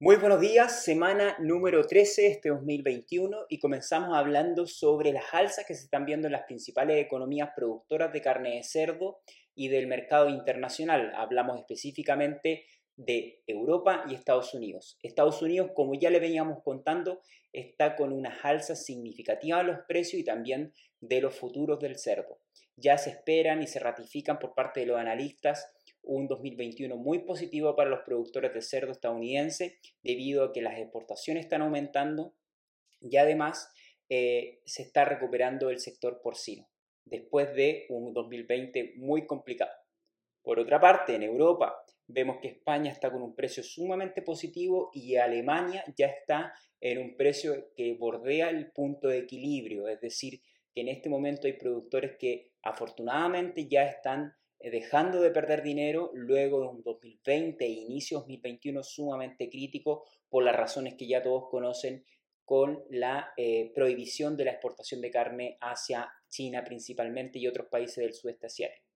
Muy buenos días, semana número 13 de este 2021 y comenzamos hablando sobre las alzas que se están viendo en las principales economías productoras de carne de cerdo y del mercado internacional. Hablamos específicamente de Europa y Estados Unidos. Estados Unidos, como ya le veníamos contando, está con unas alzas significativas de los precios y también de los futuros del cerdo. Ya se esperan y se ratifican por parte de los analistas un 2021 muy positivo para los productores de cerdo estadounidense debido a que las exportaciones están aumentando y además eh, se está recuperando el sector porcino después de un 2020 muy complicado. Por otra parte, en Europa vemos que España está con un precio sumamente positivo y Alemania ya está en un precio que bordea el punto de equilibrio, es decir, que en este momento hay productores que afortunadamente ya están dejando de perder dinero luego de un 2020 e inicio 2021 sumamente crítico por las razones que ya todos conocen con la eh, prohibición de la exportación de carne hacia China principalmente y otros países del sudeste asiático.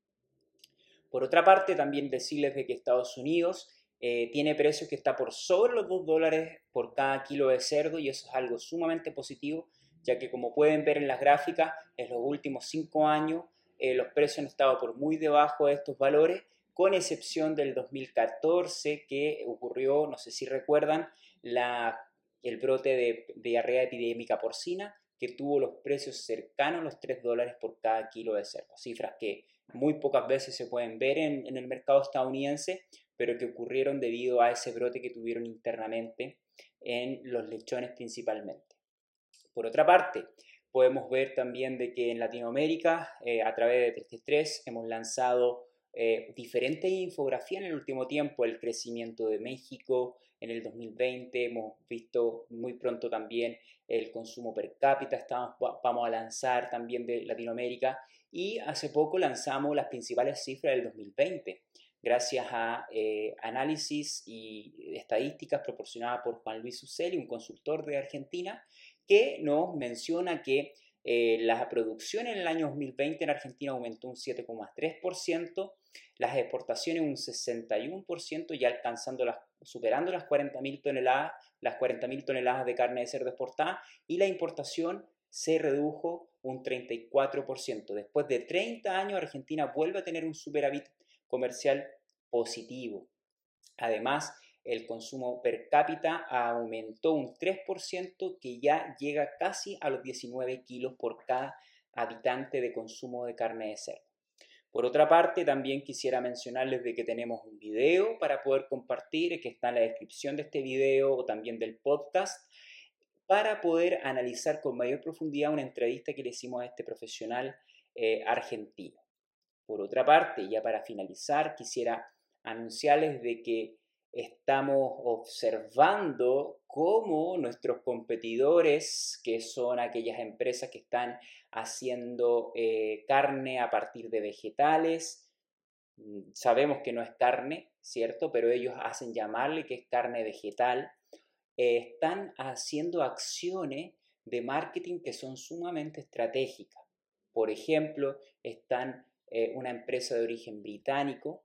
Por otra parte, también decirles de que Estados Unidos eh, tiene precios que está por sobre los 2 dólares por cada kilo de cerdo y eso es algo sumamente positivo, ya que como pueden ver en las gráficas, en los últimos 5 años eh, los precios han estado por muy debajo de estos valores, con excepción del 2014 que ocurrió, no sé si recuerdan, la, el brote de, diarrea epidémica porcina que tuvo los precios cercanos a los 3 dólares por cada kilo de cerdo. Cifras que muy pocas veces se pueden ver en, en el mercado estadounidense, pero que ocurrieron debido a ese brote que tuvieron internamente en los lechones principalmente. Por otra parte, Podemos ver también de que en Latinoamérica, eh, a través de 333, hemos lanzado eh, diferentes infografías en el último tiempo, el crecimiento de México en el 2020, hemos visto muy pronto también el consumo per cápita, estamos, vamos a lanzar también de Latinoamérica y hace poco lanzamos las principales cifras del 2020 gracias a eh, análisis y estadísticas proporcionadas por Juan Luis Uceli, un consultor de Argentina, que nos menciona que eh, la producción en el año 2020 en Argentina aumentó un 7,3%, las exportaciones un 61%, ya alcanzando las, superando las 40.000 toneladas, las 40.000 toneladas de carne de cerdo exportada, y la importación se redujo un 34%. Después de 30 años, Argentina vuelve a tener un superávit comercial positivo. Además, el consumo per cápita aumentó un 3% que ya llega casi a los 19 kilos por cada habitante de consumo de carne de cerdo. Por otra parte, también quisiera mencionarles de que tenemos un video para poder compartir, que está en la descripción de este video o también del podcast, para poder analizar con mayor profundidad una entrevista que le hicimos a este profesional eh, argentino. Por otra parte, ya para finalizar, quisiera anunciarles de que estamos observando cómo nuestros competidores, que son aquellas empresas que están haciendo eh, carne a partir de vegetales, mm, sabemos que no es carne, ¿cierto? Pero ellos hacen llamarle que es carne vegetal, eh, están haciendo acciones de marketing que son sumamente estratégicas. Por ejemplo, están eh, una empresa de origen británico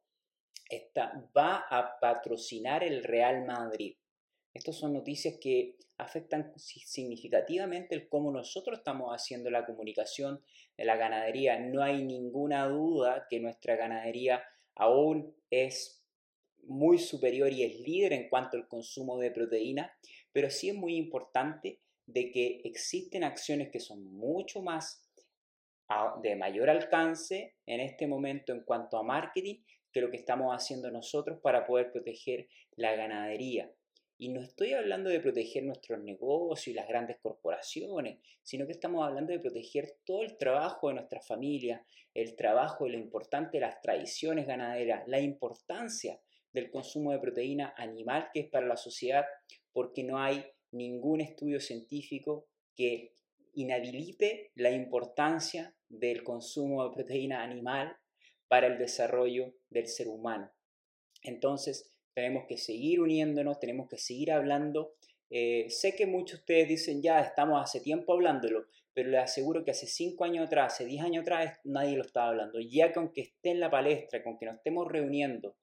va a patrocinar el Real Madrid. Estas son noticias que afectan significativamente el cómo nosotros estamos haciendo la comunicación de la ganadería. No hay ninguna duda que nuestra ganadería aún es muy superior y es líder en cuanto al consumo de proteína, pero sí es muy importante de que existen acciones que son mucho más de mayor alcance en este momento en cuanto a marketing que lo que estamos haciendo nosotros para poder proteger la ganadería. Y no estoy hablando de proteger nuestros negocios y las grandes corporaciones, sino que estamos hablando de proteger todo el trabajo de nuestras familias, el trabajo lo importante las tradiciones ganaderas, la importancia del consumo de proteína animal que es para la sociedad, porque no hay ningún estudio científico que inhabilite la importancia del consumo de proteína animal para el desarrollo del ser humano. Entonces, tenemos que seguir uniéndonos, tenemos que seguir hablando. Eh, sé que muchos de ustedes dicen, ya estamos hace tiempo hablándolo, pero les aseguro que hace 5 años atrás, hace 10 años atrás, nadie lo estaba hablando. Ya con que esté en la palestra, con que nos estemos reuniendo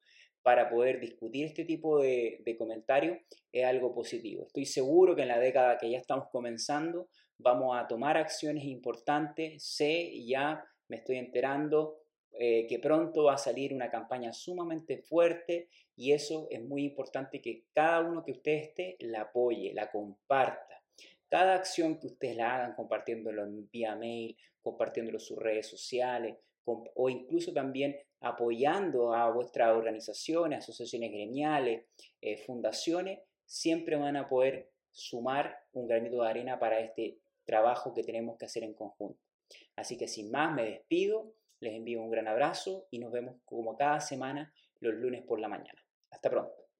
para poder discutir este tipo de, de comentarios es algo positivo. Estoy seguro que en la década que ya estamos comenzando vamos a tomar acciones importantes. Sé, ya me estoy enterando eh, que pronto va a salir una campaña sumamente fuerte y eso es muy importante que cada uno que usted esté la apoye, la comparta. Cada acción que ustedes la hagan, compartiéndolo vía mail, compartiéndolo en sus redes sociales o incluso también apoyando a vuestras organizaciones, asociaciones gremiales, eh, fundaciones, siempre van a poder sumar un granito de arena para este trabajo que tenemos que hacer en conjunto. Así que sin más me despido, les envío un gran abrazo y nos vemos como cada semana los lunes por la mañana. Hasta pronto.